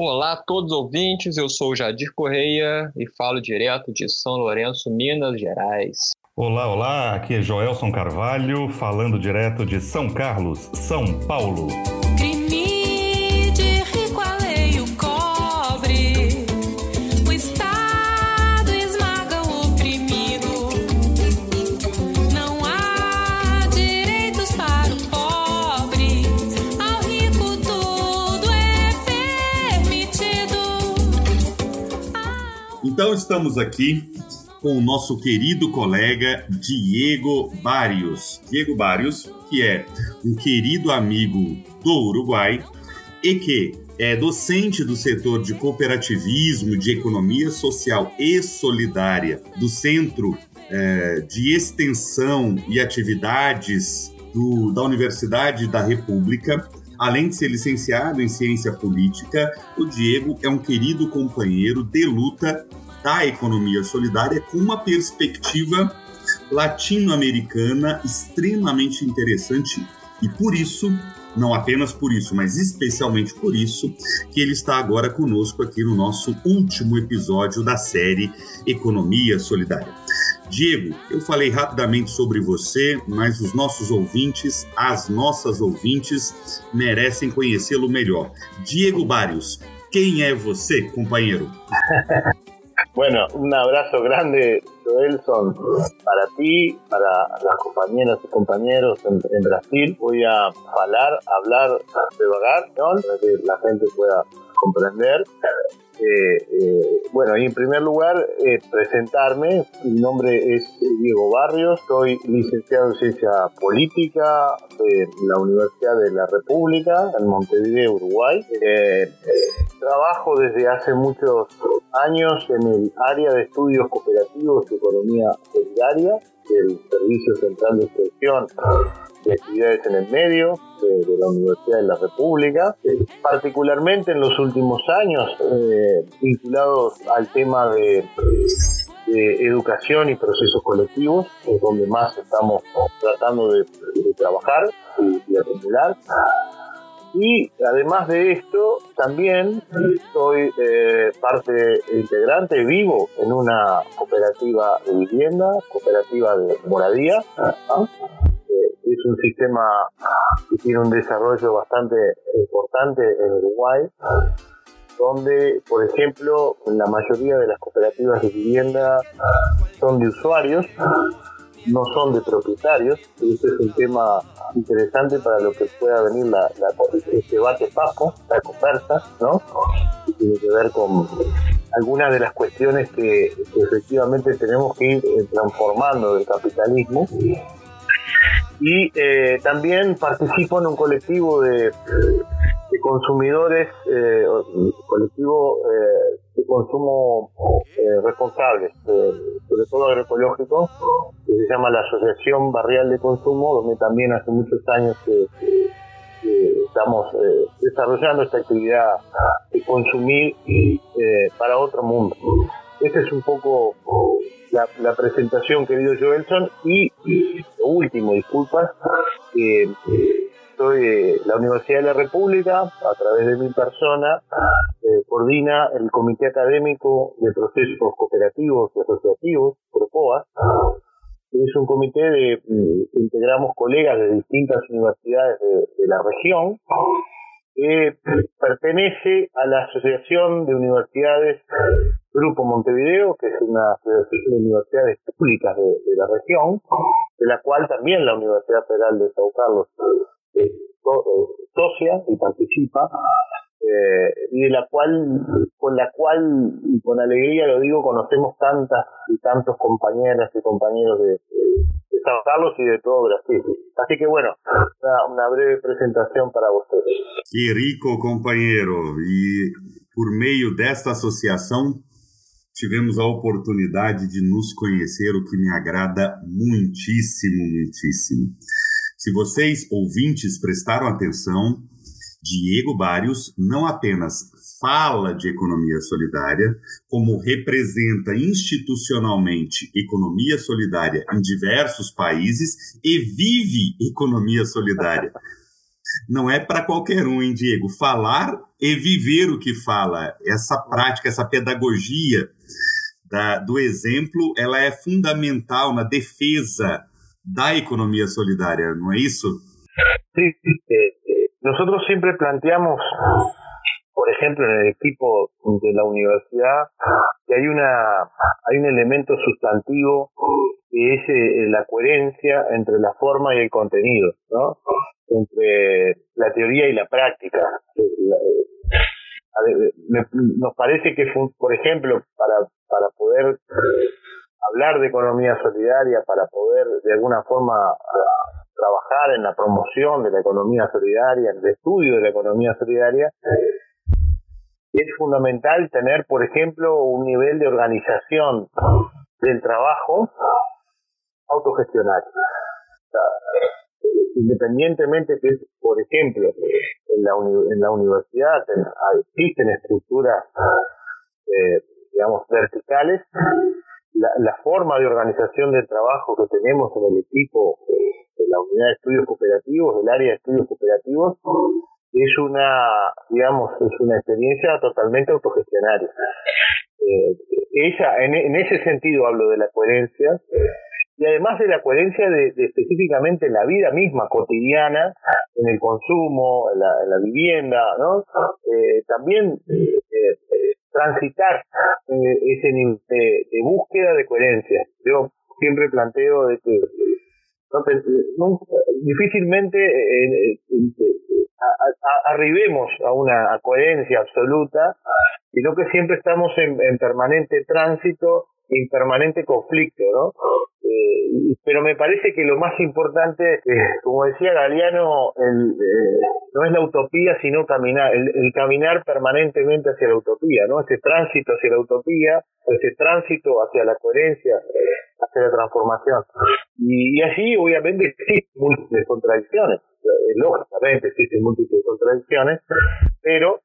Olá a todos os ouvintes, eu sou Jadir Correia e falo direto de São Lourenço, Minas Gerais. Olá, olá, aqui é Joelson Carvalho, falando direto de São Carlos, São Paulo. Então estamos aqui com o nosso querido colega Diego Barrios. Diego Barrios, que é um querido amigo do Uruguai e que é docente do setor de cooperativismo, de economia social e solidária do Centro é, de Extensão e Atividades do, da Universidade da República. Além de ser licenciado em ciência política, o Diego é um querido companheiro de luta da economia solidária com uma perspectiva latino-americana extremamente interessante e por isso, não apenas por isso, mas especialmente por isso, que ele está agora conosco aqui no nosso último episódio da série Economia Solidária. Diego, eu falei rapidamente sobre você, mas os nossos ouvintes, as nossas ouvintes, merecem conhecê-lo melhor. Diego Barrios, quem é você, companheiro? Bueno, un abrazo grande, Joelson, para ti, para las compañeras y compañeros en, Brasil. Voy a hablar, hablar, devagar, ¿no? para que la gente pueda comprender. Eh, eh, bueno, y en primer lugar, eh, presentarme. Mi nombre es Diego Barrios, soy licenciado en Ciencia Política de la Universidad de la República en Montevideo, Uruguay. Trabajo desde hace muchos años en el área de estudios cooperativos y economía solidaria del Servicio Central de Extensión de Actividades en el Medio de, la Universidad de la República, particularmente en los últimos años eh, vinculados al tema de, educación y procesos colectivos, es donde más estamos tratando de, trabajar y, acumular. Y además de esto, también soy eh, parte integrante, vivo en una cooperativa de vivienda, cooperativa de moradía, es un sistema que tiene un desarrollo bastante importante en Uruguay, donde, por ejemplo, la mayoría de las cooperativas de vivienda son de usuarios, no son de propietarios, este es un tema interesante para lo que pueda venir la, la el debate paso, la conversa, ¿no? Que tiene que ver con algunas de las cuestiones que, que efectivamente tenemos que ir eh, transformando del capitalismo y eh, también participo en un colectivo de, consumidores, eh, colectivo eh, de consumo eh, responsable, sobre todo agroecológico, que se llama la Asociación Barrial de Consumo, donde también hace muchos años que, estamos desarrollando esta actividad de consumir para otro mundo. Ese es un poco la, presentación, querido Joelson. Y, lo último, disculpas, soy de la Universidad de la República, a través de mi persona, eh, coordina el Comité Académico de Procesos Cooperativos y Asociativos, PROCOA. Es un comité de mm, integramos colegas de distintas universidades de, la región pertenece a la Asociación de Universidades Grupo Montevideo, que es una asociación de universidades públicas de, la región, de la cual también la Universidad Federal de Sao Carlos es eh, socia y participa, eh, y de la cual, con la cual, y con alegría lo digo, conocemos tantas y tantos compañeras y compañeros de, Sao Carlos y de todo Brasil. Así que bueno, una, una breve presentación para ustedes. Qué rico, compañero. Y por meio desta associação, tivemos a oportunidade de nos conhecer, o que me agrada muitíssimo, muitíssimo. Se vocês, ouvintes, prestaram atenção, Diego Barrios não apenas fala de economia solidária, como representa institucionalmente economia solidária em diversos países e vive economia solidária. não é para qualquer um, hein, Diego? Falar e viver o que fala. Essa prática, essa pedagogia da, do exemplo, ela é fundamental na defesa da economía solidaria, ¿no es eso? Sí, eh, eh, nosotros siempre planteamos, por ejemplo, en el equipo de la universidad, que hay una hay un elemento sustantivo que es eh, la coherencia entre la forma y el contenido, ¿no? Entre la teoría y la práctica. nos parece que, por ejemplo, para, para poder hablar de economía solidaria para poder de alguna forma trabajar en la promoción de la economía solidaria, en el estudio de la economía solidaria, es fundamental tener, por ejemplo, un nivel de organización del trabajo autogestionario. independientemente que, por ejemplo, en la, en la universidad existen estructuras, eh, digamos, verticales, la, forma de organización del trabajo que tenemos en el equipo la unidad de estudios cooperativos, del área de estudios cooperativos, es una, digamos, es una experiencia totalmente autogestionaria. Eh, ella, en, ese sentido hablo de la coherencia, y además de la coherencia de, específicamente en la vida misma cotidiana, en el consumo, en la, vivienda, ¿no? Eh, también eh, transitar eh, ese nivel de, búsqueda de coherencia. Yo siempre planteo de difícilmente eh, eh, arribemos a una coherencia absoluta, sino que siempre estamos en permanente tránsito en permanente conflicto, ¿no? Eh, pero me parece que lo más importante, eh, como decía Galeano, el, eh, no es la utopía, sino caminar, el, caminar permanentemente hacia la utopía, ¿no? Ese tránsito hacia la utopía, ese tránsito hacia la coherencia, hacia la transformación. Y, y allí, obviamente, existen múltiples contradicciones, lógicamente existen múltiples contradicciones, pero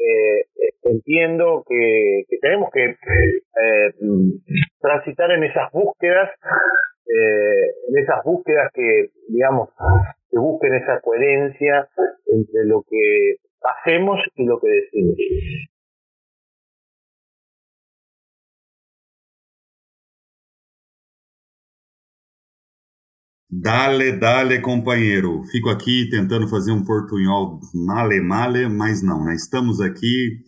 eh, entiendo que, tenemos que eh, transitar en esas búsquedas, eh, en esas búsquedas que, digamos, que busquen esa coherencia entre lo que hacemos y lo que decimos. Dale, dale, companheiro. Fico aqui tentando fazer um portunhol male-male, mas não, né? Estamos aqui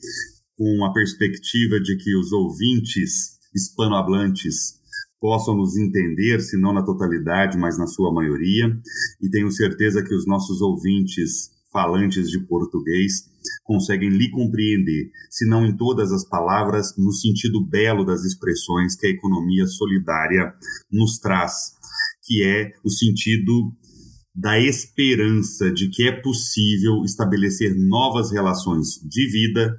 com a perspectiva de que os ouvintes hispanohablantes possam nos entender, se não na totalidade, mas na sua maioria. E tenho certeza que os nossos ouvintes falantes de português conseguem lhe compreender, se não em todas as palavras, no sentido belo das expressões que a economia solidária nos traz que é o sentido da esperança de que é possível estabelecer novas relações de vida,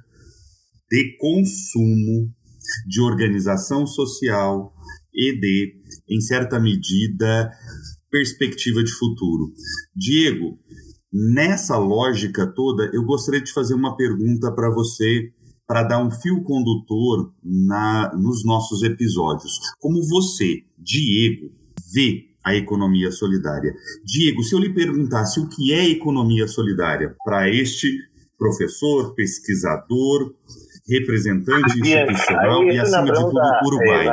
de consumo, de organização social e de, em certa medida, perspectiva de futuro. Diego, nessa lógica toda, eu gostaria de fazer uma pergunta para você para dar um fio condutor na, nos nossos episódios. Como você, Diego, vê a economia solidária. Diego, se eu lhe perguntasse o que é economia solidária para este professor, pesquisador, representante institucional y, acima de todo Uruguay.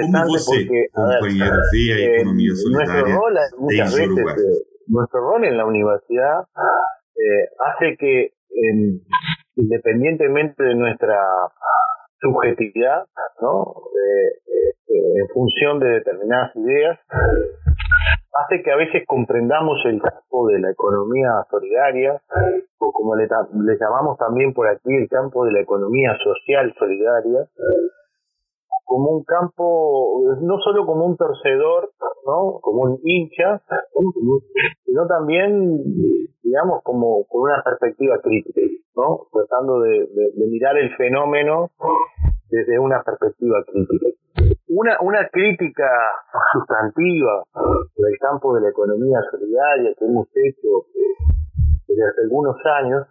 ¿Cómo você, compañero, ve a economía solidaria desde Uruguay? nuestro rol en la universidad eh, hace que, independientemente de nuestra subjetividad, ¿no? En función de determinadas ideas, hace que a veces comprendamos el campo de la economía solidaria, o como le, le llamamos también por aquí el campo de la economía social solidaria, como un campo, no solo como un torcedor, ¿no? como un hincha, sino también, digamos, como con una perspectiva crítica, ¿no? tratando de, mirar el fenómeno desde una perspectiva crítica. Una, una crítica sustantiva del campo de la economía solidaria que hemos hecho desde hace algunos años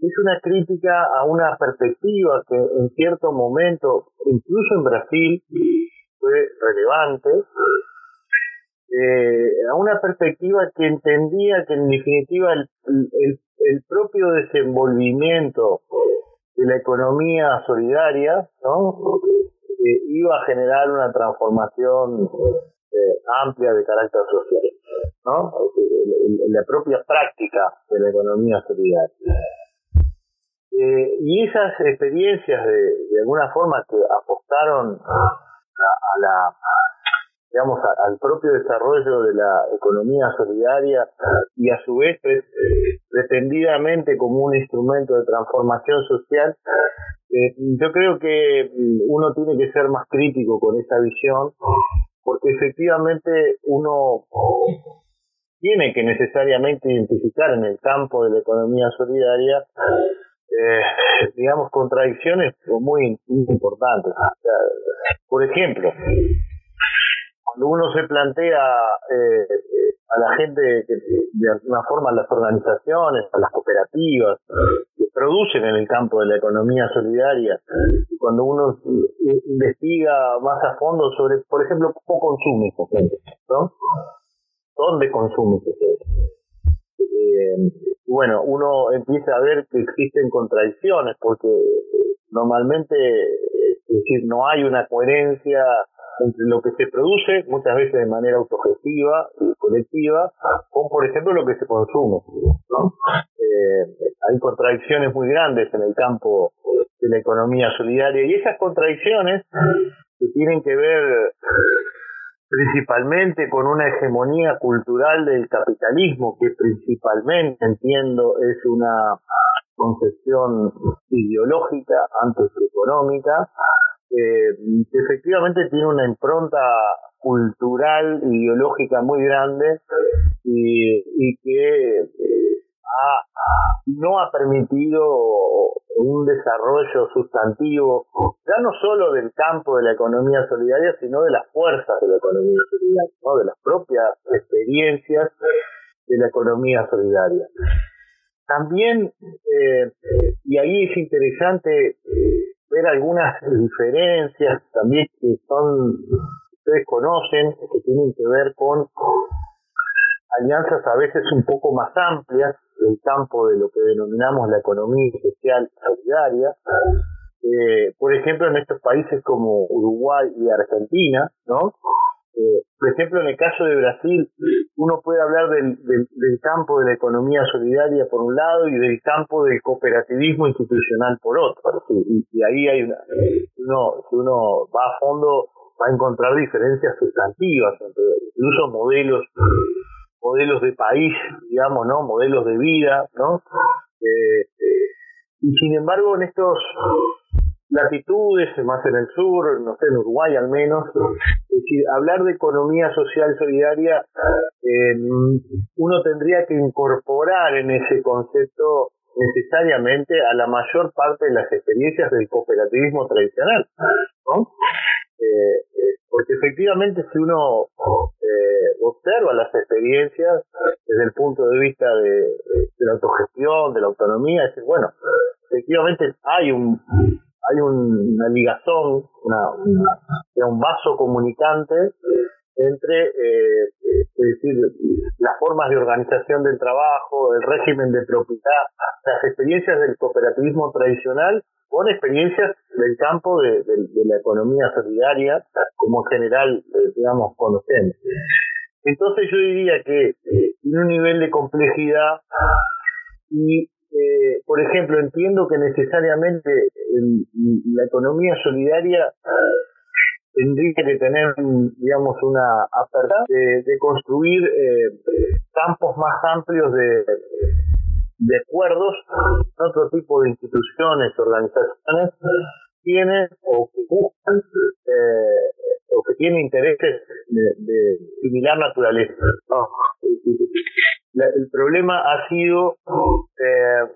es una crítica a una perspectiva que en cierto momento, incluso en Brasil, fue relevante, eh, a una perspectiva que entendía que en definitiva el, el, el propio desenvolvimiento de la economía solidaria ¿no? Eh, iba a generar una transformación eh, amplia de carácter social, ¿no? la propia práctica de la economía solidaria. Eh, y esas experiencias de, de alguna forma que apostaron a, a la digamos, al propio desarrollo de la economía solidaria y a su vez pretendidamente como un instrumento de transformación social, eh, yo creo que mm, uno tiene que ser más crítico con esa visión, porque efectivamente uno tiene que necesariamente identificar en el campo de la economía solidaria eh, digamos, contradicciones muy, importantes. por ejemplo, uno se plantea eh, a la gente que de alguna forma las organizaciones, a las cooperativas que producen en el campo de la economía solidaria, cuando uno investiga más a fondo sobre, por ejemplo, cómo consume esa gente, ¿no? ¿Dónde consume esa gente? Eh, bueno, uno empieza a ver que existen contradicciones porque normalmente, es decir, no hay una coherencia lo que se produce, muchas veces de manera autogestiva y colectiva, con, por ejemplo, lo que se consume. Eh, hay contradicciones muy grandes en el campo de la economía solidaria y esas contradicciones que tienen que ver principalmente con una hegemonía cultural del capitalismo que principalmente entiendo es una concepción ideológica antes que económica eh, efectivamente tiene una impronta cultural, ideológica muy grande y, que eh, no ha permitido un desarrollo sustantivo, ya no solo del campo de la economía solidaria, sino de las fuerzas de la economía solidaria, ¿no? de las propias experiencias de la economía solidaria. También, eh, y ahí es interesante ver algunas diferencias también que son, ustedes conocen, que tienen que ver con alianzas a veces un poco más amplias del campo de lo que denominamos la economía social solidaria. Eh, por ejemplo, en estos países como Uruguay y Argentina, ¿no? Eh, por ejemplo, en el caso de Brasil, uno puede hablar del, del, campo de la economía solidaria por un lado y del campo del cooperativismo institucional por otro. Y, ahí hay una, uno, si uno va a fondo, va a encontrar diferencias sustantivas entre incluso modelos modelos de país, digamos, ¿no? Modelos de vida, ¿no? Eh, eh, y sin embargo, en estos latitudes, más en el sur, no sé, en Uruguay al menos. Es decir, hablar de economía social solidaria, uno tendría que incorporar en ese concepto necesariamente a la mayor parte de las experiencias del cooperativismo tradicional, ¿no? Eh, eh, porque efectivamente si uno eh, observa las experiencias desde el punto de vista de, la autogestión, de la autonomía, es bueno, efectivamente hay un hay una ligazón, una, un vaso comunicante entre eh, decir, las formas de organización del trabajo, el régimen de propiedad, las experiencias del cooperativismo tradicional con experiencias del campo de, la economía solidaria, como en general, eh, digamos, conocemos. Entonces yo diría que eh, tiene un nivel de complejidad y eh, por ejemplo, entiendo que necesariamente la economía solidaria tendría que tener, digamos, una apertura de, construir eh, campos más amplios de, de acuerdos otro tipo de instituciones, organizaciones tienen o que buscan eh, o que tienen intereses de, similar naturaleza el problema ha sido eh,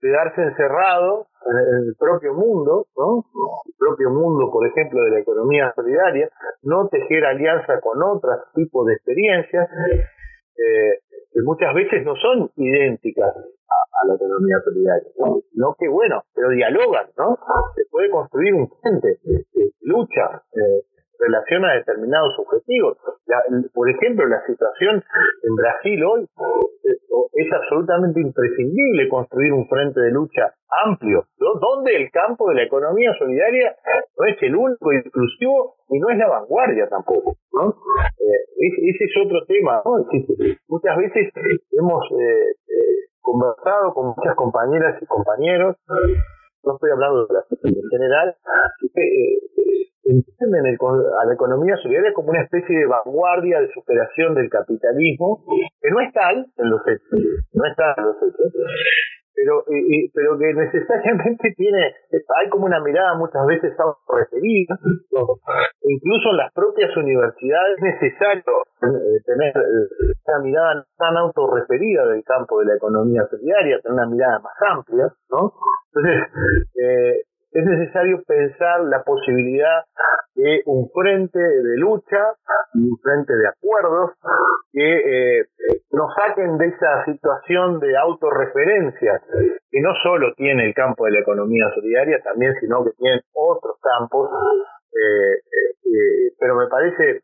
quedarse encerrado en el propio mundo. El propio mundo, por ejemplo, de la economía solidaria, no tejer alianza con otros tipos de experiencias eh, que muchas veces no son idénticas a, la economía solidaria, ¿no? que bueno, pero dialogan, ¿no? Se puede construir un frente, lucha, eh, relación a determinados objetivos. por ejemplo, la situación en Brasil hoy eh, es absolutamente imprescindible construir un frente de lucha amplio, donde el campo de la economía solidaria no es el único inclusivo y no es la vanguardia tampoco. ¿no? Eh, ese es otro tema. Muchas veces hemos eh, conversado con muchas compañeras y compañeros, no estoy hablando de la en general, entienden a la economía solidaria como una especie de vanguardia de superación del capitalismo, que no es tal en los hechos, no es en los hechos, pero pero que necesariamente tiene hay como una mirada muchas veces autorreferida incluso en las propias universidades es necesario eh, tener eh, una mirada tan autorreferida del campo de la economía solidaria tener una mirada más amplia no entonces eh, es necesario pensar la posibilidad de un frente de lucha, un frente de acuerdos que eh, nos saquen de esa situación de autorreferencia que no solo tiene el campo de la economía solidaria, también sino que tiene otros campos eh, eh, pero me parece eh,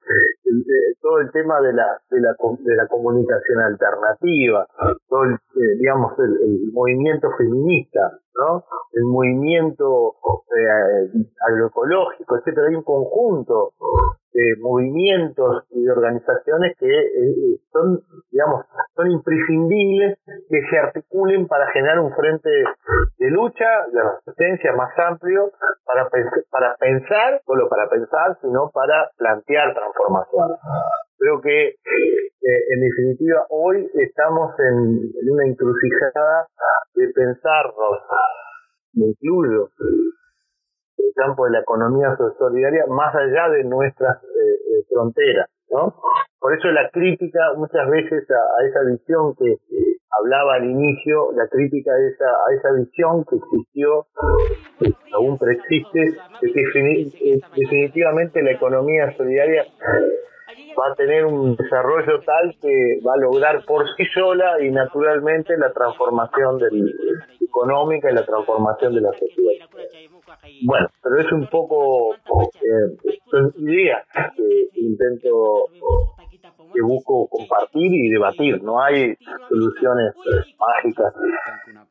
todo el tema de la, de la de la comunicación alternativa todo el, digamos el, movimiento feminista no el movimiento agroecológico etcétera hay un conjunto de movimientos y de organizaciones que son digamos son imprescindibles que se articulen para generar un frente de lucha de resistencia más amplio para para pensar solo para pensar sino para plantear transformación creo que eh, en definitiva hoy estamos en, una encrucijada de pensarnos me incluyo campo de la economía solidaria más allá de nuestras eh, eh, fronteras ¿no? Por eso la crítica muchas veces a, esa visión que hablaba al inicio, la crítica a esa, a esa visión que existió, que aún preexiste, de que definitivamente la economía solidaria va a tener un desarrollo tal que va a lograr por sí sola y naturalmente la transformación del, económica y la transformación de la sociedad. Bueno, pero es un poco eh, son ideas que intento que busco compartir y debatir. No hay soluciones mágicas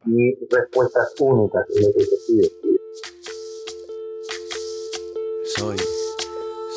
ni respuestas únicas en ese sentido. Soy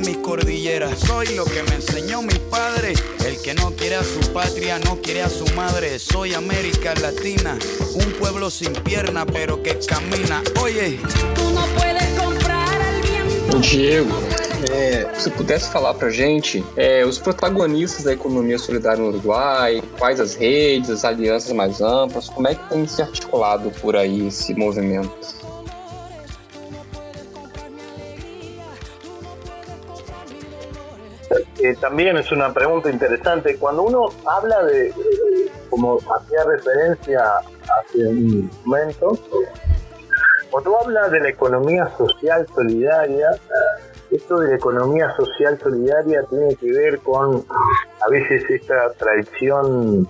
mis cordilleras. Soy lo que me enseñó mi padre, el que no quiere a su patria, no quiere a su madre. Soy América Latina, un pueblo sin pierna pero que camina. Oye, tú no Diego, é, se pudesse falar pra gente é, os protagonistas da economia solidária no Uruguai, quais as redes, as alianças mais amplas, como é que tem se articulado por aí esse movimento? También es una pregunta interesante. Cuando uno habla de, como hacía referencia hace un momento, Cuando habla de la economía social solidaria, esto de la economía social solidaria tiene que ver con a veces esta tradición,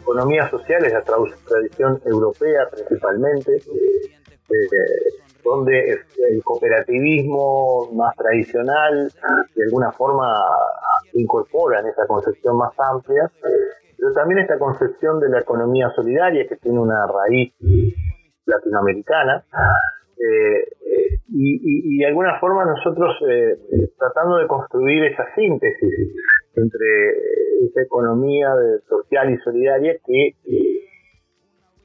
economía social es la tradición europea principalmente, eh, donde el cooperativismo más tradicional de alguna forma incorpora en esa concepción más amplia, pero también esta concepción de la economía solidaria que tiene una raíz latinoamericana. Eh, eh, y, de alguna forma nosotros eh, tratando de construir esa síntesis entre esa economía social y solidaria que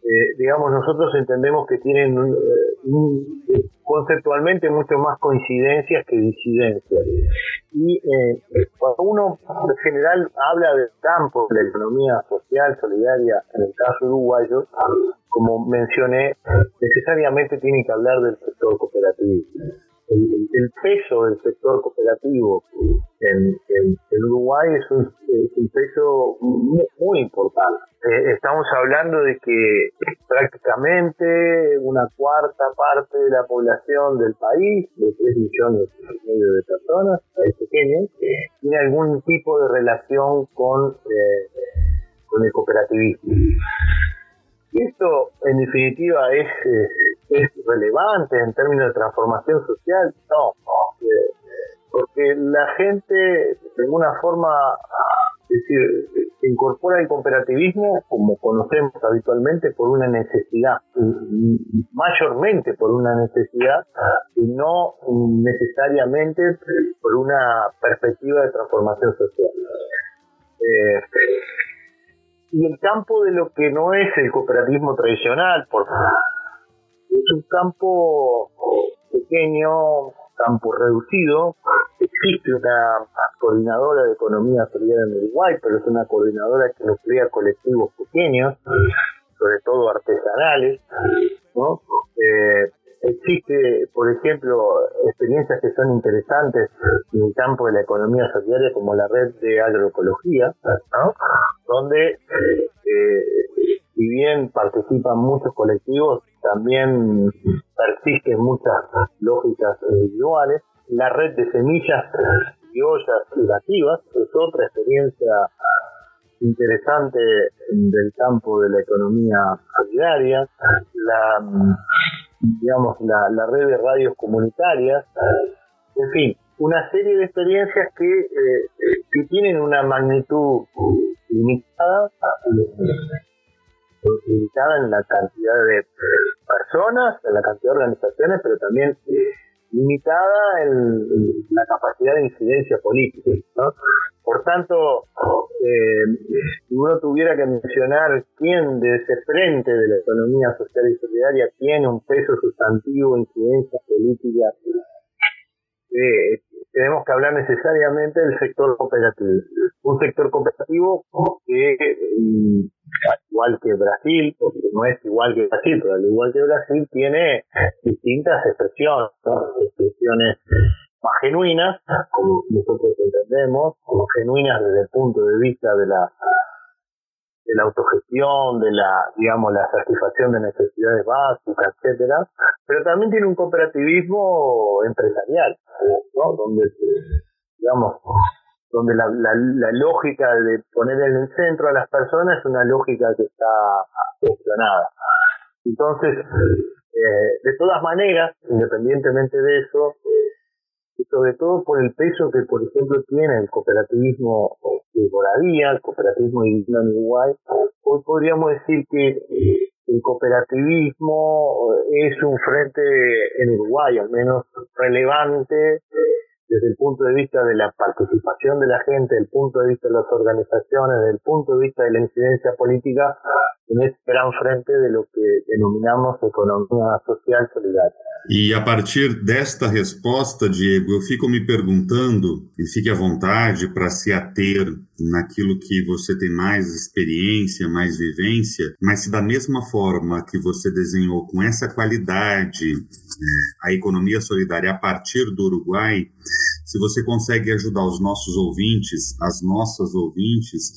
eh, digamos, nosotros entendemos que tienen eh, conceptualmente mucho más coincidencias que disidencias. Y eh, cuando uno en general habla del campo de la economía social, solidaria, en el caso uruguayo, como mencioné, necesariamente tiene que hablar del sector cooperativo el, peso del sector cooperativo en, Uruguay es un, peso muy, importante. Eh, estamos hablando de que prácticamente una cuarta parte de la población del país, de 3 millones y medio de personas, es pequeña, tiene algún tipo de relación con, eh, con el cooperativismo. Y esto, en definitiva, es, es relevante en términos de transformación social. No, porque la gente, de alguna forma, es decir, incorpora al cooperativismo, como conocemos habitualmente, por una necesidad, mayormente por una necesidad, y no necesariamente por una perspectiva de transformación social. Eh, y el campo de lo que no es el cooperativismo tradicional, por es un campo pequeño, campo reducido. Existe una coordinadora de economía solidaria en Uruguay, pero es una coordinadora que nos crea colectivos pequeños, sobre todo artesanales, ¿no? Eh, Existe, por ejemplo, experiencias que son interesantes en el campo de la economía solidaria, como la red de agroecología, donde, eh, si bien participan muchos colectivos, también persisten muchas lógicas individuales. La red de semillas y ollas educativas es otra experiencia interesante del campo de la economía solidaria. La digamos, la red de radios comunitarias, en fin, una serie de experiencias que, eh, que tienen una magnitud limitada, limitada en la cantidad de personas, en la cantidad de organizaciones, pero también limitada en la capacidad de incidencia política. Por tanto, eh, si uno tuviera que mencionar quién de ese frente de la economía social y solidaria tiene un peso sustantivo, incidencia política, eh, tenemos que hablar necesariamente del sector cooperativo. Un sector cooperativo que, igual que Brasil, porque no es igual que Brasil, pero al igual que Brasil, tiene distintas expresiones, expresiones más genuinas, como nosotros entendemos, como genuinas desde el punto de vista de la de la autogestión, de la, digamos, la satisfacción de necesidades básicas, etcétera, pero también tiene un cooperativismo empresarial, ¿no? donde, digamos, donde la, la, lógica de poner en el centro a las personas es una lógica que está cuestionada. Entonces, eh, de todas maneras, independientemente de eso, y sobre todo por el peso que, por ejemplo, tiene el cooperativismo de Moravía, el cooperativismo de en Uruguay. Hoy podríamos decir que el cooperativismo es un frente en Uruguay, al menos relevante desde el punto de vista de la participación de la gente, desde el punto de vista de las organizaciones, desde el punto de vista de la incidencia política, en gran frente de lo que denominamos economia social solidaria. E a partir desta resposta, Diego, eu fico me perguntando, e fique à vontade para se ater naquilo que você tem mais experiência, mais vivência, mas se da mesma forma que você desenhou com essa qualidade é, a economia solidária a partir do Uruguai, se você consegue ajudar os nossos ouvintes, as nossas ouvintes,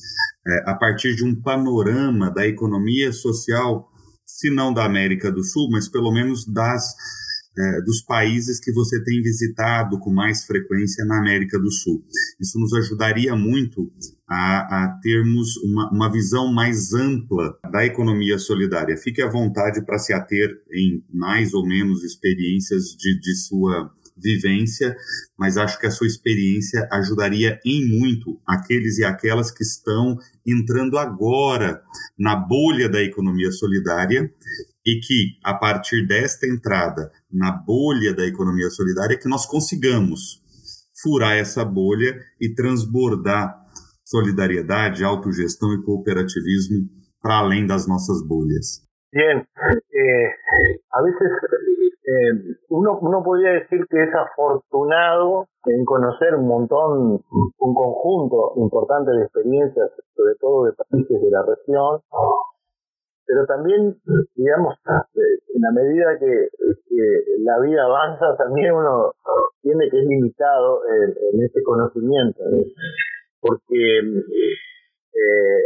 é, a partir de um panorama da economia social, se não da América do Sul, mas pelo menos das é, dos países que você tem visitado com mais frequência na América do Sul. Isso nos ajudaria muito a, a termos uma, uma, visão mais ampla da economia solidária. Fique à vontade para se ater em mais ou menos experiências de, de sua vivência, mas acho que a sua experiência ajudaria em muito aqueles e aquelas que estão entrando agora na bolha da economia solidária e que, a partir desta entrada na bolha da economia solidária, que nós consigamos furar essa bolha e transbordar solidariedade, autogestão e cooperativismo para além das nossas bolhas. Bien, eh, a veces eh, uno, uno podría decir que es afortunado en conocer un montón, un conjunto importante de experiencias, sobre todo de países de la región, pero también, digamos, en la medida que, la vida avanza, también uno tiene que es limitado en, ese conocimiento, porque, eh,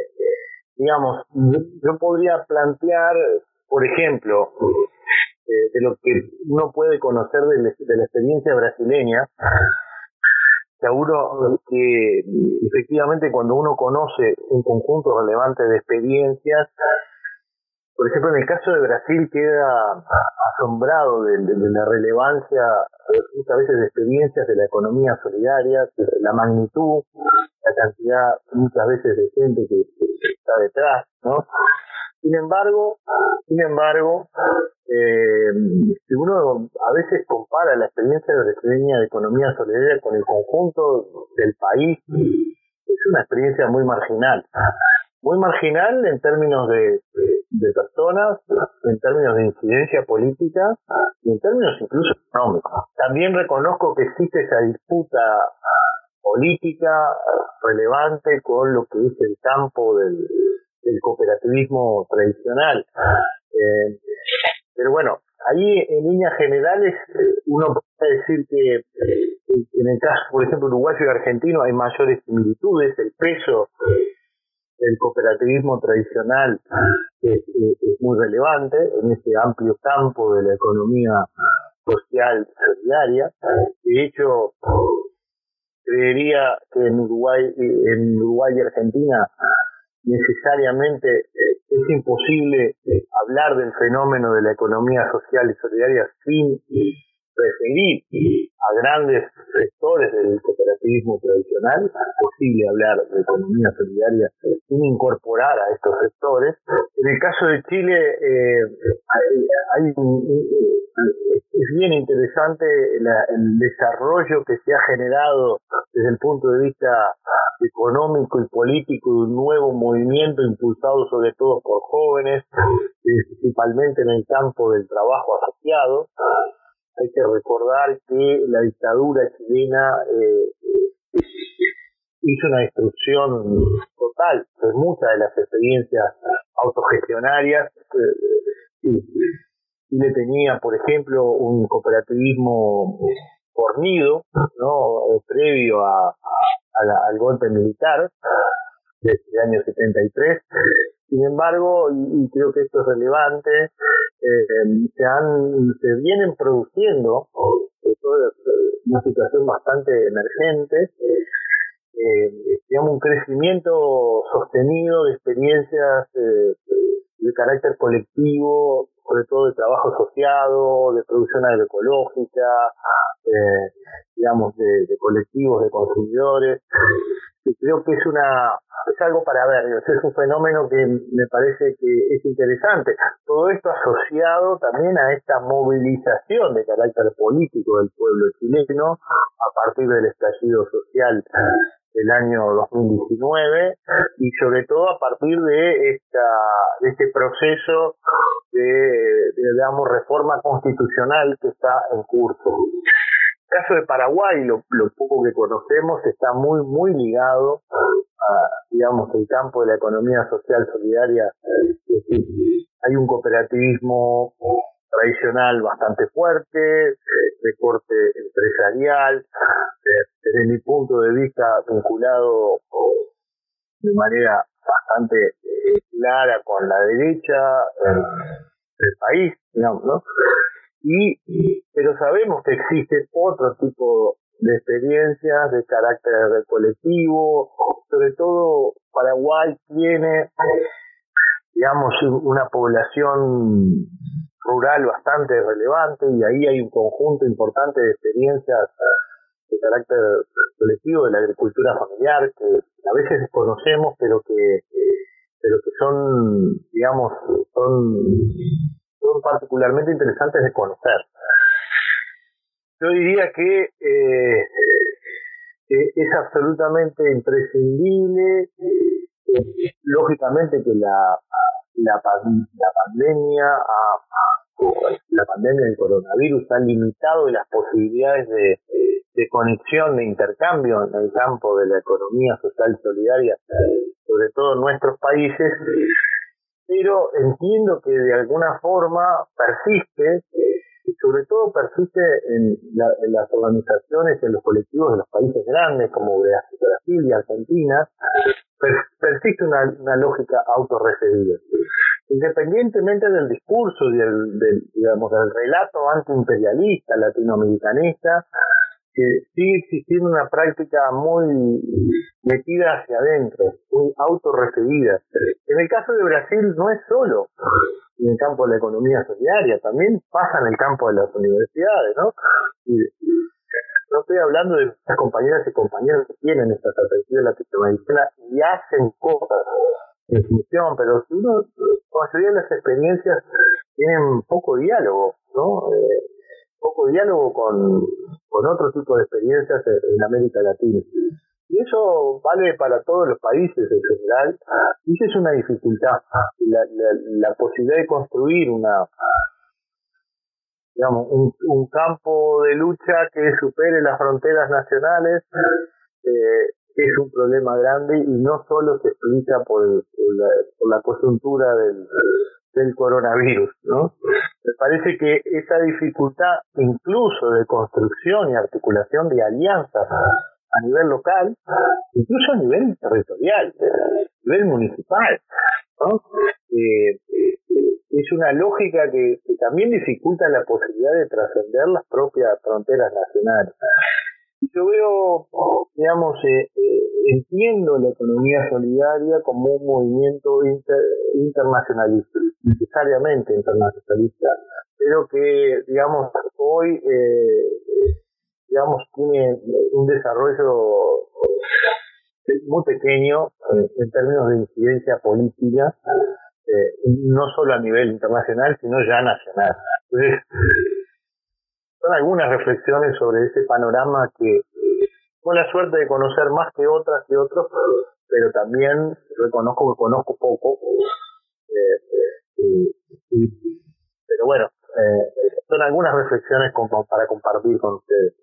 digamos, yo podría plantear, por ejemplo, eh, de lo que uno puede conocer de, la experiencia brasileña, que que efectivamente cuando uno conoce un conjunto relevante de experiencias por ejemplo, en el caso de Brasil queda asombrado de, la relevancia muchas veces de experiencias de la economía solidaria, la magnitud, la cantidad muchas veces de gente que, está detrás, ¿no? Sin embargo, sin embargo, eh, si uno a veces compara la experiencia brasileña de economía solidaria con el conjunto del país, es una experiencia muy marginal muy marginal en términos de, de, personas, en términos de incidencia política y en términos incluso económicos. También reconozco que existe esa disputa política relevante con lo que es el campo del, del cooperativismo tradicional. Eh, pero bueno, ahí en líneas generales uno puede decir que en el caso, por ejemplo, uruguayo y argentino hay mayores similitudes, el peso el cooperativismo tradicional es, muy relevante en ese amplio campo de la economía social solidaria. De hecho, creería que en Uruguay, en Uruguay y Argentina necesariamente eh, es imposible eh, hablar del fenómeno de la economía social y solidaria sin referir a grandes sectores del cooperativismo tradicional, es posible hablar de economía solidaria sin incorporar a estos sectores. En el caso de Chile, eh, hay, es bien interesante el desarrollo que se ha generado desde el punto de vista económico y político de un nuevo movimiento impulsado sobre todo por jóvenes, principalmente en el campo del trabajo asociado hay que recordar que la dictadura chilena eh, hizo una destrucción total de muchas de las experiencias autogestionarias. Eh, y le tenía, por ejemplo, un cooperativismo fornido, ¿no? previo a, al golpe militar desde el año 73. Sin embargo, y, creo que esto es relevante, eh, se han se vienen produciendo una situación bastante emergente eh, digamos un crecimiento sostenido de experiencias eh, de carácter colectivo sobre todo de trabajo asociado de producción agroecológica digamos de colectivos de consumidores creo que es una es algo para ver, es un fenómeno que me parece que es interesante. Todo esto asociado también a esta movilización de carácter político del pueblo chileno a partir del estallido social del año 2019 y sobre todo a partir de esta este proceso de, de digamos reforma constitucional que está en curso caso de Paraguay, lo, poco que conocemos, está muy, muy ligado a, digamos, el campo de la economía social solidaria. hay un cooperativismo tradicional bastante fuerte, de corte empresarial, desde mi punto de vista vinculado de manera bastante eh, clara con la derecha del país, digamos, ¿no? Y pero sabemos que existe otro tipo de experiencias de carácter colectivo, sobre todo Paraguay tiene, digamos, una población rural bastante relevante y ahí hay un conjunto importante de experiencias de carácter colectivo de la agricultura familiar que a veces desconocemos pero que pero que son digamos son son particularmente interesantes de conocer. Yo diría que eh, es absolutamente imprescindible, lógicamente que la, la, pandemia la pandemia del coronavirus ha limitado las posibilidades de, de conexión, de intercambio en el campo de la economía social solidaria, sobre todo en nuestros países, pero entiendo que de alguna forma persiste, y sobre todo persiste en, las organizaciones, en los colectivos de los países grandes como Brasil y Argentina, persiste una, una lógica autorreferida. Independientemente del discurso y del, digamos, del relato antiimperialista latinoamericanista, que sigue existiendo una práctica muy metida hacia adentro, muy autorreferida. En el caso de Brasil no es solo en el campo de la economía solidaria, también pasa en el campo de las universidades, ¿no? Y, no estoy hablando de las compañeras y compañeros que tienen esta perspectiva latinoamericana y hacen cosas en función, pero si uno construye las experiencias tienen poco diálogo, ¿no? Eh, poco diálogo con, con otro tipo de experiencias en, América Latina. Y eso vale para todos los países en general. Y esa es una dificultad, la, la, posibilidad de construir una digamos un, un campo de lucha que supere las fronteras nacionales eh, es un problema grande y no solo se explica por, la, por la coyuntura del, del coronavirus, ¿no? Me parece que esa dificultad incluso de construcción y articulación de alianzas a nivel local, incluso a nivel territorial, a nivel municipal, ¿no? Eh, es una lógica que, que también dificulta la posibilidad de trascender las propias fronteras nacionales yo veo, digamos, eh, eh, entiendo la economía solidaria como un movimiento internacionalista, necesariamente internacionalista, pero que, digamos, hoy, eh, digamos, tiene un desarrollo muy pequeño en términos de incidencia política, no solo a nivel internacional, sino ya nacional. Entonces, son algunas reflexiones sobre ese panorama que tengo la suerte de conocer más que otras y otros, pero también reconozco que conozco poco. Eh, eh, pero bueno, eh, son algunas reflexiones para compartir con ustedes.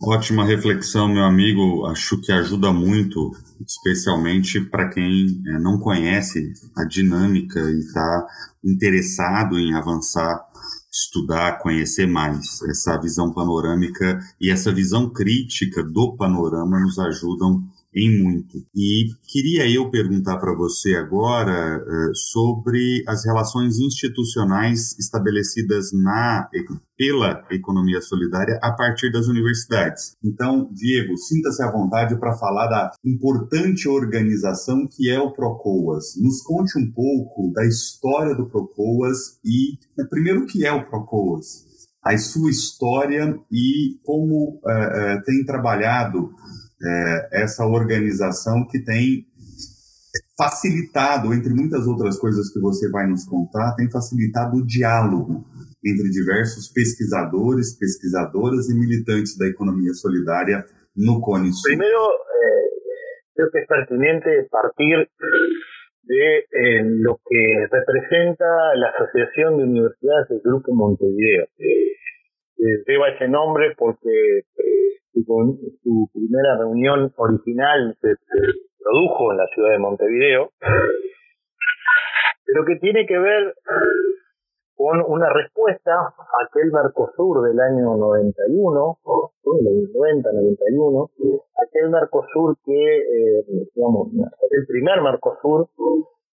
Ótima reflexão, meu amigo. Acho que ajuda muito, especialmente para quem não conhece a dinâmica e está interessado em avançar estudar, conhecer mais. Essa visão panorâmica e essa visão crítica do panorama nos ajudam em muito. E queria eu perguntar para você agora uh, sobre as relações institucionais estabelecidas na pela economia solidária a partir das universidades. Então, Diego, sinta-se à vontade para falar da importante organização que é o Procoas. Nos conte um pouco da história do Procoas e, primeiro, o que é o Procoas, a sua história e como uh, uh, tem trabalhado é, essa organização que tem facilitado, entre muitas outras coisas que você vai nos contar, tem facilitado o diálogo entre diversos pesquisadores, pesquisadoras e militantes da economia solidária no Cone Sul. Primeiro, eh, creo que es pertinente partir de eh, lo que representa la Asociación de Universidades del Grupo Montevideo. Eh, lleva ese nombre porque eh, su, su primera reunión original se, produjo en la ciudad de Montevideo, pero que tiene que ver con una respuesta a aquel Mercosur del año 91, 90, 91, aquel Mercosur que, eh, digamos, el primer Mercosur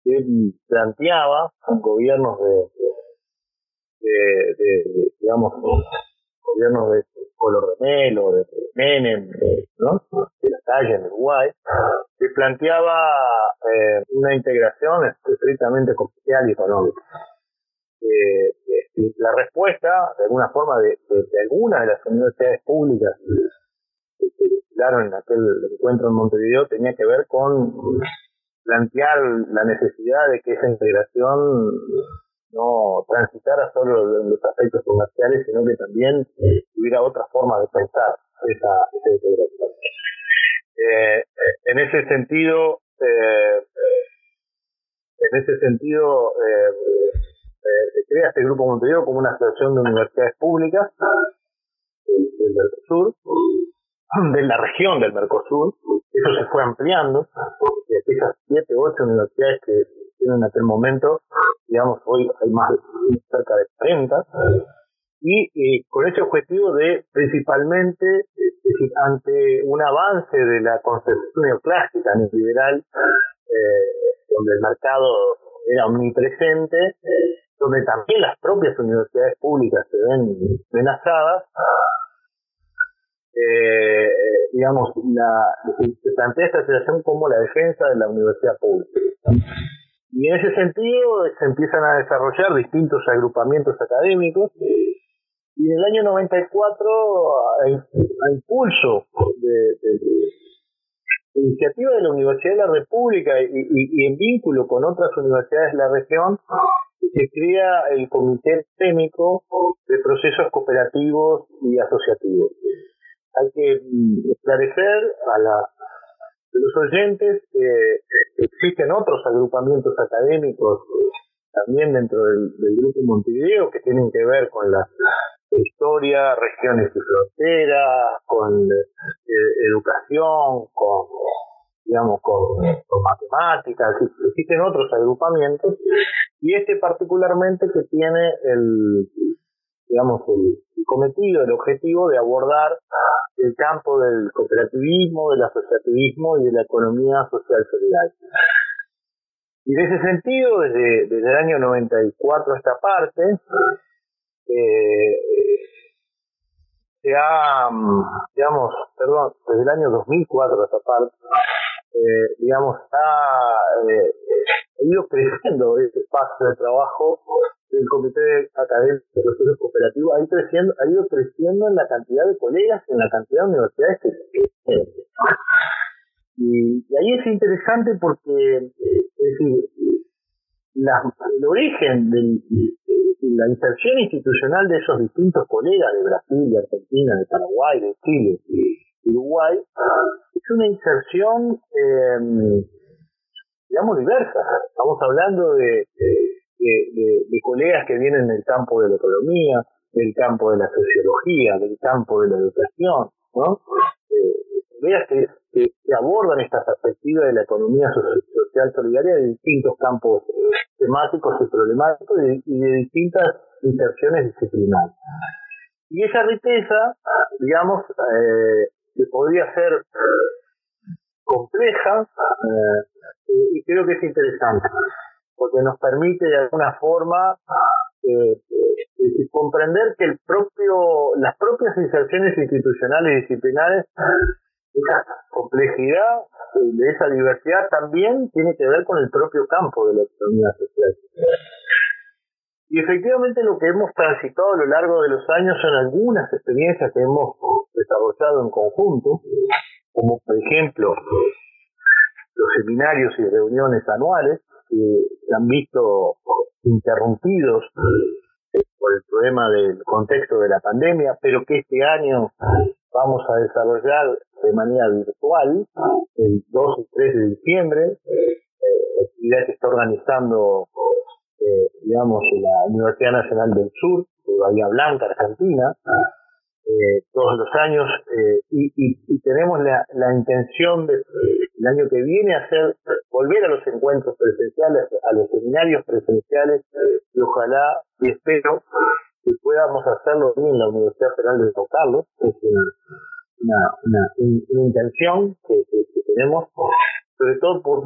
que planteaba gobiernos de, de digamos, gobiernos de Color de Melo, de Menem, ¿no? de la calle en Uruguay, que planteaba eh, una integración estrictamente comercial y económica. Eh, eh, la respuesta, de alguna forma, de, de, algunas de las universidades públicas que se en aquel encuentro en Montevideo tenía que ver con plantear la necesidad de que esa integración no transitara solo en los aspectos comerciales, sino que también hubiera otra forma de pensar esa, esa integración. Eh, en ese sentido, eh, en ese sentido, eh, se crea este Grupo Montevideo como una asociación de universidades públicas del, Mercosur, de la región del Mercosur. Eso se fue ampliando. Esas siete, ocho universidades que en aquel momento, digamos, hoy hay más cerca de 30 y con ese objetivo de principalmente, es decir, ante un avance de la concepción neoclásica neoliberal, eh, donde el mercado era omnipresente, donde también las propias universidades públicas se ven amenazadas, eh, digamos, la, se plantea esta situación como la defensa de la universidad pública. Y en ese sentido se empiezan a desarrollar distintos agrupamientos académicos y en el año 94, a, a impulso de, de, iniciativa de la Universidad de la República y, y, en vínculo con otras universidades de la región, se crea el Comité Técnico de Procesos Cooperativos y Asociativos. Hay que mm, esclarecer a, la, los oyentes que existen otros agrupamientos académicos también dentro del, Grupo Montevideo que tienen que ver con la historia, regiones y fronteras, con eh, educación, con digamos con, matemáticas, existen otros agrupamientos y este particularmente que tiene el digamos el, cometido, el objetivo de abordar el campo del cooperativismo, del asociativismo y de la economía social solidaria. Y en ese sentido, desde, desde el año 94 a esta parte, eh, se ha, mm, digamos, perdón, desde el año 2004 esta parte, eh, digamos, ha eh, ido creciendo este espacio de trabajo del Comité Académico de Procesos Cooperativos, ha ido, creciendo, ha ido creciendo en la cantidad de colegas, en la cantidad de universidades que existen. Y, y ahí es interesante porque, es decir, la, el origen del, la inserción institucional de esos distintos colegas de Brasil, de Argentina, de Paraguay, de Chile, de Uruguay, es una inserción, eh, digamos, diversa. Estamos hablando de, de, de, colegas que vienen del campo de la economía, del campo de la sociología, del campo de la educación, ¿no? Eh, que abordan esta perspectiva de la economía social solidaria de distintos campos temáticos y problemáticos y de, distintas inserciones disciplinares. Y esa riqueza, digamos, eh, que podría ser compleja eh, y creo que es interesante porque nos permite de alguna forma eh, comprender que el propio las propias inserciones institucionales y disciplinares esa complejidad de esa diversidad también tiene que ver con el propio campo de la economía social. Y efectivamente lo que hemos transitado a lo largo de los años son algunas experiencias que hemos desarrollado en conjunto, como por ejemplo los seminarios y reuniones anuales que se han visto interrumpidos por el problema del contexto de la pandemia, pero que este año vamos a desarrollar de manera virtual el 2 y 3 de diciembre, eh, actividad que está organizando, eh, digamos, la Universidad Nacional del Sur, de Bahía Blanca, Argentina, eh, todos los años, eh, y, y, tenemos la, la intención de el año que viene hacer volver a los encuentros presenciales, a los seminarios presenciales, y ojalá y espero que podamos hacerlo en la Universidad Federal de San Carlos, es una una, una, una intención que, tenemos, sobre todo por,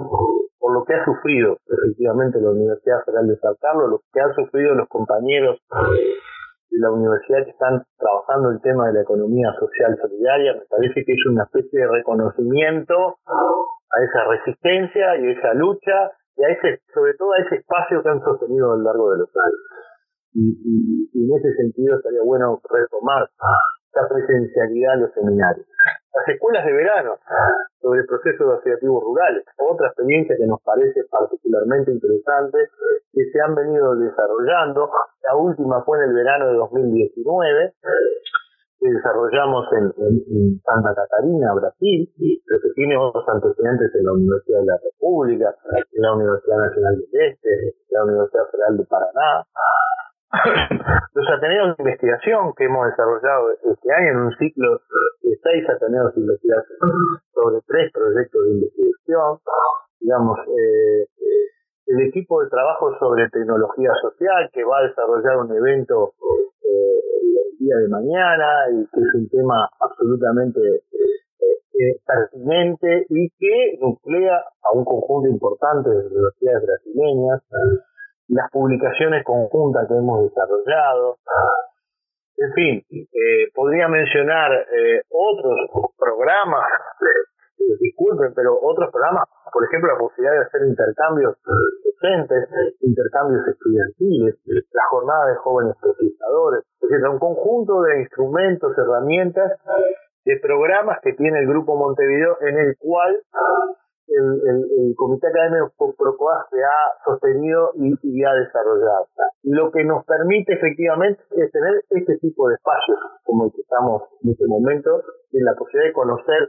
por lo que ha sufrido efectivamente la Universidad Federal de San Carlos, lo que han sufrido los compañeros la universidad que están trabajando el tema de la economía social solidaria, me parece que es una especie de reconocimiento a esa resistencia y a esa lucha y a ese, sobre todo a ese espacio que han sostenido a lo largo de los años. Y, en ese sentido estaría bueno retomar la presencialidad en los seminarios. Las escuelas de verano sobre procesos asociativos rurales, otra experiencia que nos parece particularmente interesante, que se han venido desarrollando. La última fue en el verano de 2019 que desarrollamos en, Santa Catarina, Brasil, pero que tiene otros antecedentes en la Universidad de la República, en la Universidad Nacional del Este, en la Universidad Federal de Paraná. Los Ateneos de investigación que hemos desarrollado este año en un ciclo de seis Ateneos de investigación sobre tres proyectos de investigación, digamos, eh, eh, el equipo de trabajo sobre tecnología social que va a desarrollar un evento eh, el día de mañana y que es un tema absolutamente pertinente y que nuclea a un conjunto importante de universidades brasileñas las publicaciones conjuntas que hemos desarrollado. En fin, eh, podría mencionar eh, otros programas, eh, disculpen, pero otros programas, por ejemplo, la posibilidad de hacer intercambios docentes, intercambios estudiantiles, la jornada de jóvenes pesquisadores, es decir, un conjunto de instrumentos, herramientas, de programas que tiene el Grupo Montevideo en el cual el, Comité Académico PROCOAS se ha sostenido y, ha desarrollado. Lo que nos permite efectivamente es tener este tipo de espacios, como el que estamos en este momento, en la posibilidad de conocer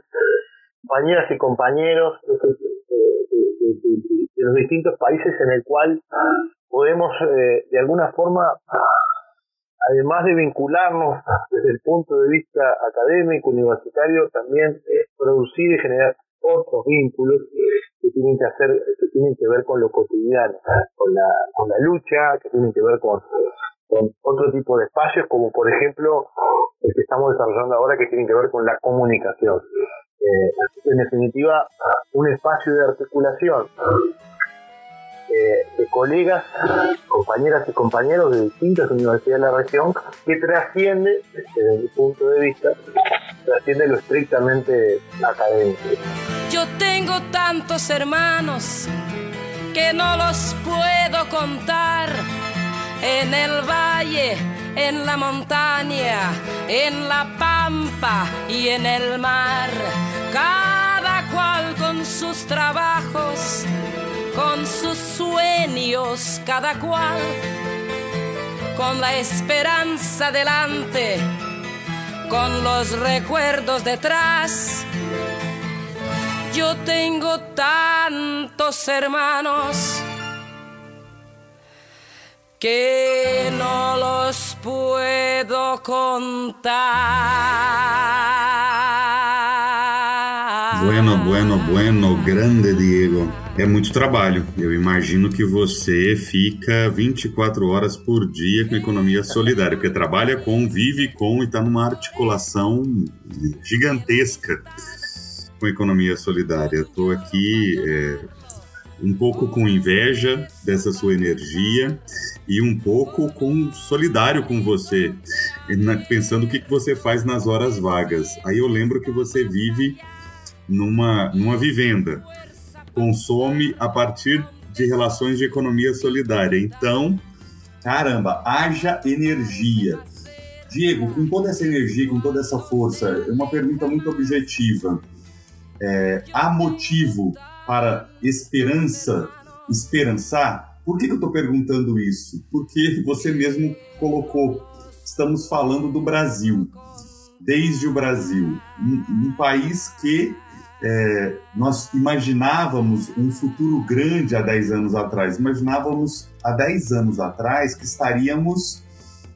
compañeras y compañeros de, los distintos países en el cual podemos eh, de alguna forma además de vincularnos desde el punto de vista académico, universitario, también producir y generar otros vínculos que tienen que hacer, que tienen que ver con lo cotidiano, con la, con la lucha, que tienen que ver con, otro tipo de espacios, como por ejemplo el que estamos desarrollando ahora, que tienen que ver con la comunicación. Eh, en definitiva, un espacio de articulación eh, de colegas, compañeras y compañeros de distintas universidades de la región que trasciende, desde mi punto de vista, trasciende lo estrictamente académico. Yo tengo tantos hermanos que no los puedo contar en el valle, en la montaña, en la pampa y en el mar, cual con sus trabajos con sus sueños cada cual, con la esperanza delante, con los recuerdos detrás. Yo tengo tantos hermanos que no los puedo contar. Bueno, bueno, grande Diego. É muito trabalho. Eu imagino que você fica 24 horas por dia com economia solidária, porque trabalha com, vive com e está numa articulação gigantesca com economia solidária. Estou aqui é, um pouco com inveja dessa sua energia e um pouco com solidário com você, pensando o que você faz nas horas vagas. Aí eu lembro que você vive numa, numa vivenda consome a partir de relações de economia solidária. Então, caramba, haja energia. Diego, com toda essa energia, com toda essa força, é uma pergunta muito objetiva. É, há motivo para esperança, esperançar? Por que, que eu estou perguntando isso? Porque você mesmo colocou, estamos falando do Brasil, desde o Brasil, um, um país que é, nós imaginávamos um futuro grande há 10 anos atrás. Imaginávamos há 10 anos atrás que estaríamos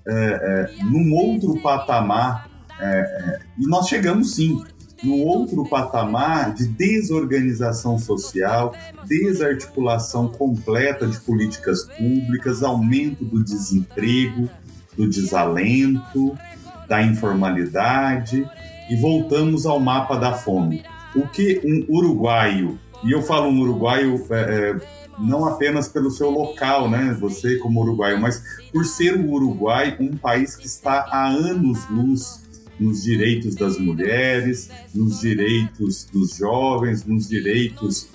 é, é, num outro patamar, é, é, e nós chegamos sim, num outro patamar de desorganização social, desarticulação completa de políticas públicas, aumento do desemprego, do desalento, da informalidade, e voltamos ao mapa da fome o que um uruguaio, e eu falo um uruguaio é, é, não apenas pelo seu local, né, você como uruguaio, mas por ser o Uruguai um país que está há anos-luz nos direitos das mulheres, nos direitos dos jovens, nos direitos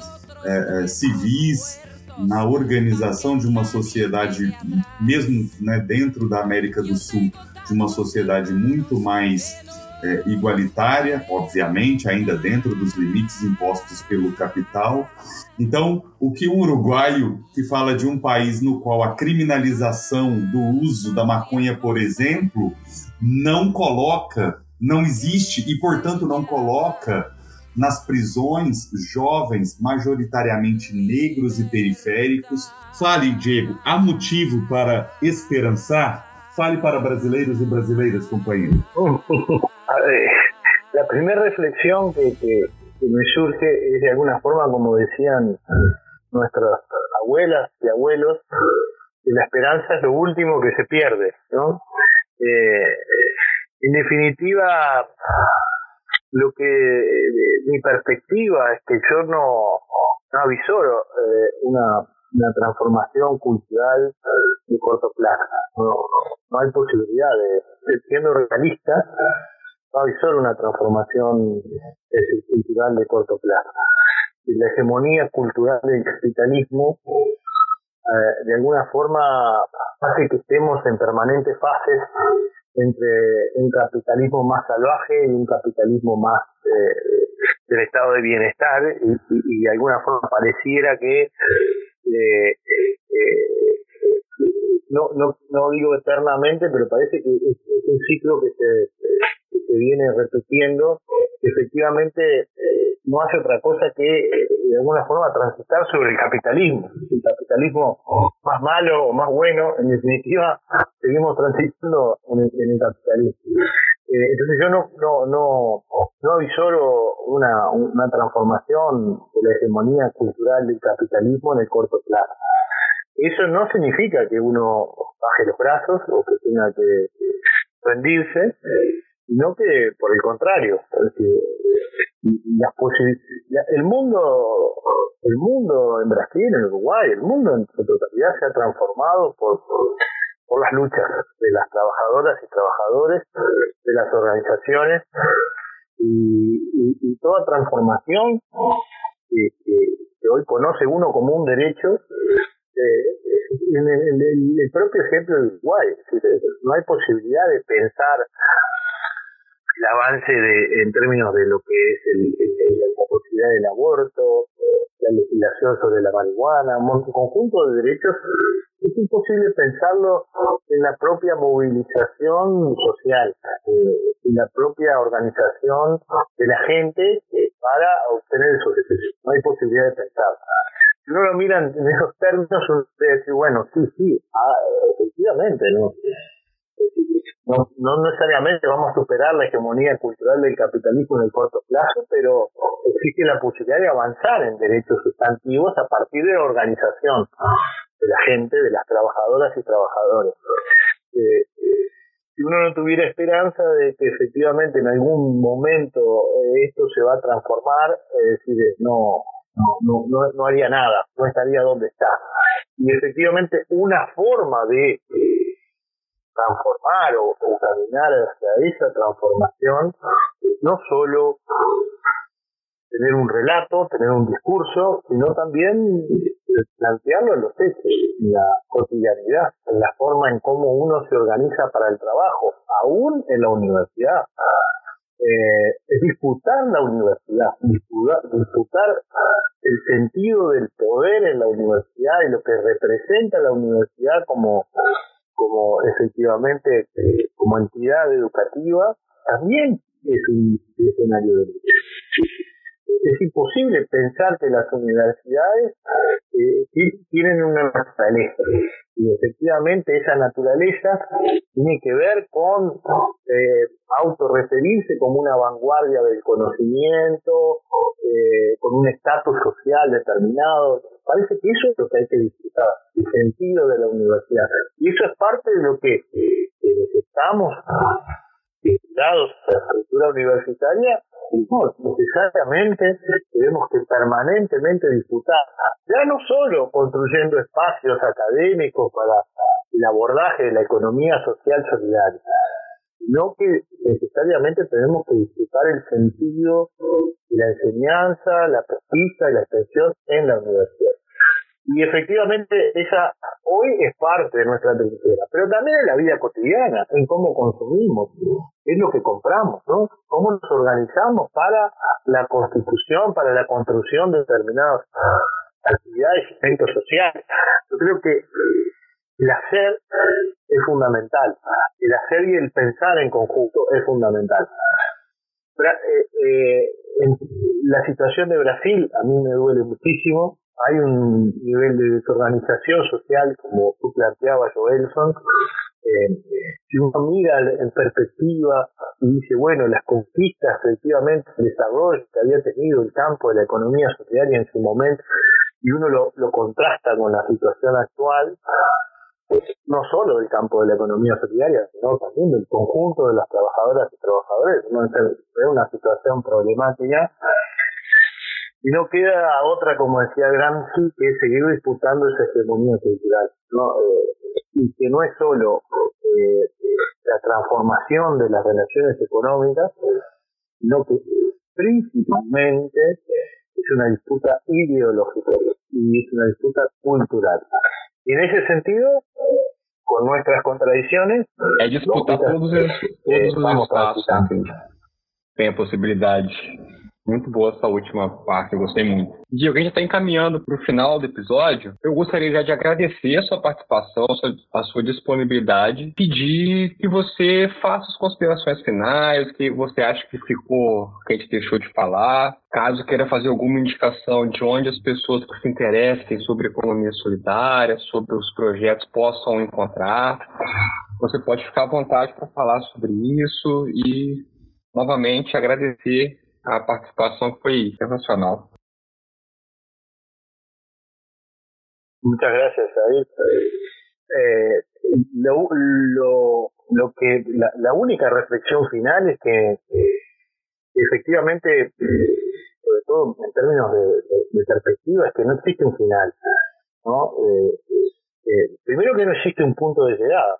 é, é, civis, na organização de uma sociedade, mesmo né, dentro da América do Sul, de uma sociedade muito mais é, igualitária, obviamente, ainda dentro dos limites impostos pelo capital. Então, o que um uruguaio que fala de um país no qual a criminalização do uso da maconha, por exemplo, não coloca não existe e, portanto, não coloca nas prisões jovens, majoritariamente negros e periféricos. Fale, Diego, há motivo para esperançar? Fale para brasileiros e brasileiras, companheiro. La primera reflexión que, que, me surge es de alguna forma, como decían nuestras abuelas y abuelos, que la esperanza es lo último que se pierde, ¿no? Eh, en definitiva, lo que mi perspectiva es que yo no, no avisoro eh, una, una transformación cultural de corto plazo. No, no hay posibilidad de, siendo realista, no avisoro una transformación eh, cultural de corto plazo. La hegemonía cultural del capitalismo eh, de alguna forma hace que estemos en permanentes fases entre un capitalismo más salvaje y un capitalismo más eh, del estado de bienestar y, de alguna forma pareciera que no, no, no digo eternamente, pero parece que es, un ciclo que se, que se viene repitiendo. Efectivamente, no hace otra cosa que de alguna forma transitar sobre el capitalismo. El capitalismo más malo o más bueno, en definitiva, seguimos transitando en el, en el capitalismo. Eh, entonces yo no no no no avisoro una, una transformación de la hegemonía cultural del capitalismo en el corto plazo. Eso no significa que uno baje los brazos o que tenga que rendirse, sino que por el contrario, las el mundo el mundo en Brasil, en Uruguay, el mundo en su totalidad se ha transformado por, por, las luchas de las trabajadoras y trabajadores, de las organizaciones y, y, toda transformación que, hoy conoce uno como un derecho eh, en, el, el, propio ejemplo de Uruguay, no hay posibilidad de pensar el avance de, en términos de lo que es el, la posibilidad del aborto, la legislación sobre la marihuana, un conjunto de derechos, es imposible pensarlo en la propia movilización social, eh, en la propia organización de la gente para obtener esos derechos. No hay posibilidad de pensar. Si uno lo mira en esos términos, uno puede decir, bueno, sí, sí, ah, efectivamente, ¿no? No, no necesariamente vamos a superar la hegemonía cultural del capitalismo en el corto plazo, pero existe la posibilidad de avanzar en derechos sustantivos a partir de la organización de la gente, de las trabajadoras y trabajadores. Eh, si uno no tuviera esperanza de que efectivamente en algún momento eh, esto se va a transformar, es decir, no, no, no, no haría nada, no estaría donde está. Y efectivamente una forma de eh, transformar o, caminar hacia esa transformación no solo tener un relato, tener un discurso, sino también plantearlo en los hechos, en la cotidianidad, en la forma en cómo uno se organiza para el trabajo, aún en la universidad. Eh, es disputar la universidad, disputar, disputar el sentido del poder en la universidad y lo que representa la universidad como como efectivamente eh, como entidad educativa también es un escenario de lucha. Es imposible pensar que las universidades eh, tienen una naturaleza y efectivamente esa naturaleza tiene que ver con eh, autorreferirse como una vanguardia del conocimiento, eh, con un estatus social determinado. Parece que eso es lo que hay que disfrutar, el sentido de la universidad. Y eso es parte de lo que eh, necesitamos vinculados a la estructura universitaria no, necesariamente tenemos que permanentemente disputar, ya no solo construyendo espacios académicos para el abordaje de la economía social solidaria, sino que necesariamente tenemos que disfrutar el sentido de la enseñanza, la pesquisa y la extensión en la universidad. Y efectivamente esa hoy es parte de nuestra trinchera, pero también en la vida cotidiana, en cómo consumimos, es lo que compramos, ¿no? Cómo nos organizamos para la constitución, para la construcción de determinadas actividades y eventos sociales. Yo creo que el hacer es fundamental. El hacer y el pensar en conjunto es fundamental. Eh, eh, la situación de Brasil a mí me duele muchísimo. Hay un nivel de desorganización social, como tú planteabas, Joelson. Eh, si uno mira en perspectiva y dice, bueno, las conquistas, efectivamente, el desarrollo que había tenido el campo de la economía solidaria en su momento, y uno lo, lo contrasta con la situación actual, no solo del campo de la economía solidaria, sino también del conjunto de las trabajadoras y trabajadores. ¿no? Es una situación problemática. Y no queda otra, como decía Gramsci, que seguir disputando esa hegemonía cultural. ¿no? Eh, y que no es solo eh, la transformación de las relaciones económicas, sino que principalmente es una disputa ideológica y es una disputa cultural. Y en ese sentido, con nuestras contradições. É disputar todos, os, todos os espaços. Tem a possibilidade. Muito boa essa última parte, eu gostei muito. Diego, a gente está encaminhando para o final do episódio. Eu gostaria já de agradecer a sua participação, a sua, a sua, disponibilidade, pedir que você faça as considerações finais, que você acha que ficou, que a gente deixou de falar. Caso queira fazer alguma indicação de onde as pessoas que se interessem sobre economia solidária, sobre os projetos possam encontrar, você pode ficar à vontade para falar sobre isso e, novamente, agradecer a participação foi sensacional. Muchas gracias, David. Eh, lo, lo, lo que la, la, única reflexión final es que eh, efectivamente, sobre todo en términos de, de, de, perspectiva, es que no existe un final. ¿no? Eh, eh primero que no existe un punto de llegada.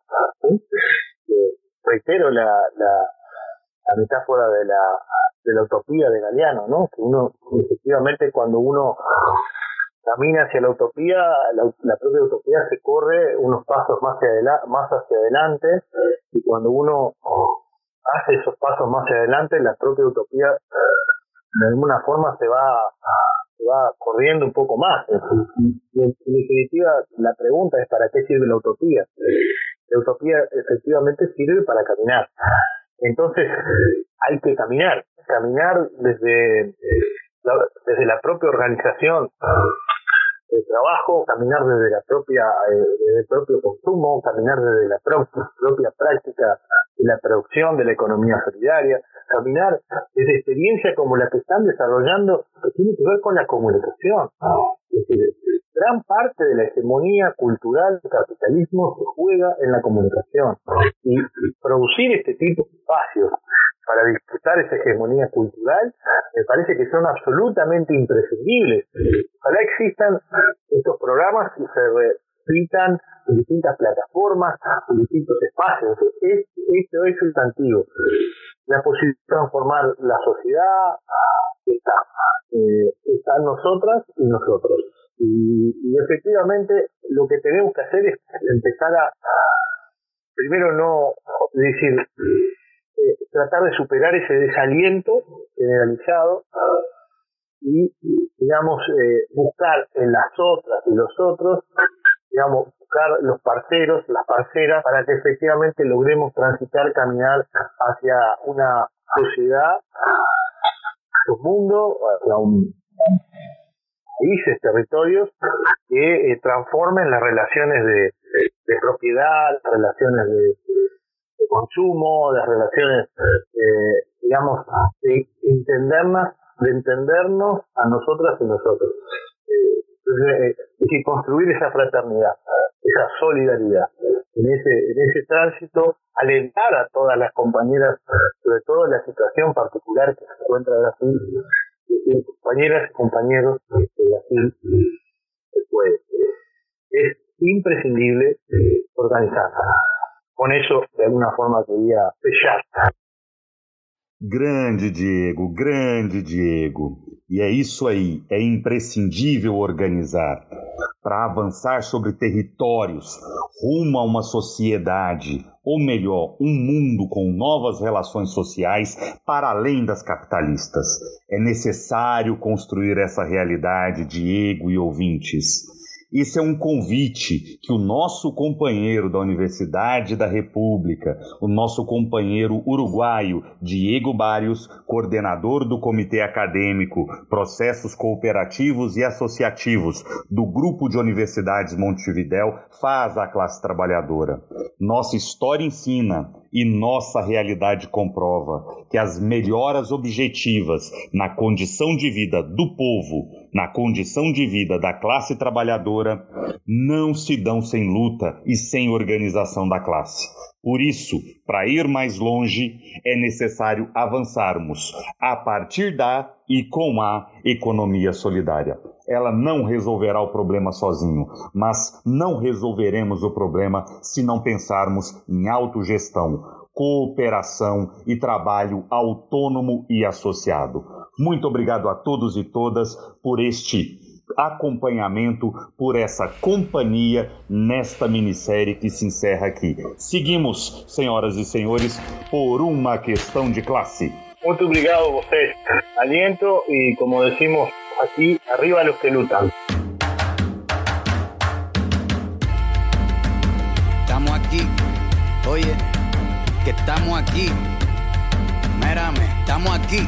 reitero la, la, la metáfora de la, de la utopía de Galeano, ¿no? Que uno, efectivamente, cuando uno camina hacia la utopía, la, propia utopía se corre unos pasos más hacia, más hacia adelante, y cuando uno hace esos pasos más hacia adelante, la propia utopía de alguna forma se va se va corriendo un poco más. Y en definitiva, la pregunta es ¿para qué sirve la utopía? La utopía efectivamente sirve para caminar. Entonces hay que caminar, caminar desde la, desde la propia organización del trabajo, caminar desde la propia eh, el propio consumo, caminar desde la propia práctica de la producción de la economía solidaria, caminar desde experiencias como la que están desarrollando que tiene que ver con la comunicación. Es decir, gran parte de la hegemonía cultural del capitalismo se juega en la comunicación. Y producir este tipo de espacios para disputar esa hegemonía cultural me parece que son absolutamente imprescindibles. Ojalá existan estos programas y se repitan en distintas plataformas, en distintos espacios. esto es sustantivo. La posibilidad de transformar la sociedad está, eh, está nosotras y nosotros. Y, y, efectivamente lo que tenemos que hacer es empezar a, primero no decir, eh, tratar de superar ese desaliento generalizado y, digamos, eh, buscar en las otras y los otros, digamos, buscar los parceros, las parceras, para que efectivamente logremos transitar, caminar hacia una sociedad, un mundo, hacia un países, territorios que eh, transformen las relaciones de, de, propiedad, las relaciones de, consumo, las relaciones, eh, digamos, de entendernos, de entendernos a nosotras y nosotros. Eh, entonces, es decir, construir esa fraternidad, esa solidaridad. En ese, en ese tránsito, alentar a todas las compañeras, sobre todo en la situación particular que se encuentra Brasil, compañeras y compañeros de Brasil se. Es imprescindible organizar. Con eso, de alguna forma, quería fechar. Grande Diego, grande Diego. E é isso aí, é imprescindível organizar para avançar sobre territórios rumo a uma sociedade, ou melhor, um mundo com novas relações sociais para além das capitalistas. É necessário construir essa realidade, Diego e ouvintes. Esse é um convite que o nosso companheiro da Universidade da República, o nosso companheiro uruguaio Diego Barrios, coordenador do Comitê Acadêmico Processos Cooperativos e Associativos do Grupo de Universidades Montevidéu, faz à classe trabalhadora. Nossa história ensina e nossa realidade comprova que as melhoras objetivas na condição de vida do povo, na condição de vida da classe trabalhadora, não se dão sem luta e sem organização da classe. Por isso, para ir mais longe, é necessário avançarmos a partir da e com a economia solidária. Ela não resolverá o problema sozinho, mas não resolveremos o problema se não pensarmos em autogestão, cooperação e trabalho autônomo e associado. Muito obrigado a todos e todas por este acompanhamento, por essa companhia nesta minissérie que se encerra aqui. Seguimos, senhoras e senhores, por uma questão de classe. Muito obrigado a vocês. Aliento e, como decimos aqui, arriba los que lutam. Estamos aquí. Oye, que estamos aquí. Mírame, estamos aquí.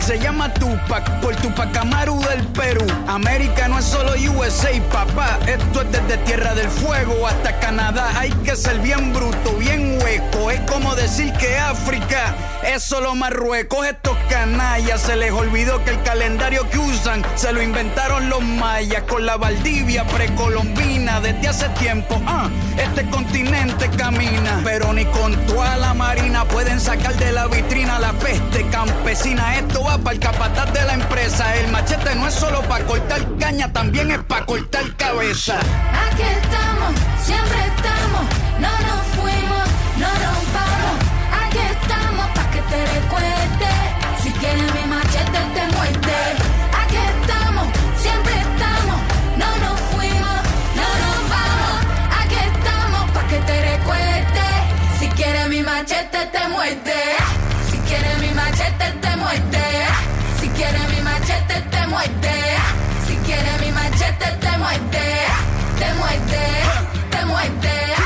Se llama Tupac por Tupac Amaru del Perú. América no es solo USA, papá. Esto es desde Tierra del Fuego hasta Canadá. Hay que ser bien bruto, bien hueco. Es como decir que África es solo Marruecos. Estos canallas se les olvidó que el calendario que usan se lo inventaron los mayas con la Valdivia precolombina desde hace tiempo. Ah, este continente camina, pero ni con toda la marina pueden sacar de la vitrina la peste campesina. Esto para el capataz de la empresa. El machete no es solo para cortar caña, también es para cortar cabeza. Aquí estamos, siempre estamos, no nos fuimos, no nos vamos. Aquí estamos pa' que te recuerde. Si quieres mi machete te muerde. Aquí estamos, siempre estamos, no nos fuimos, no nos vamos. Aquí estamos pa' que te recuerde. Si quieres mi machete te muerde. Machete te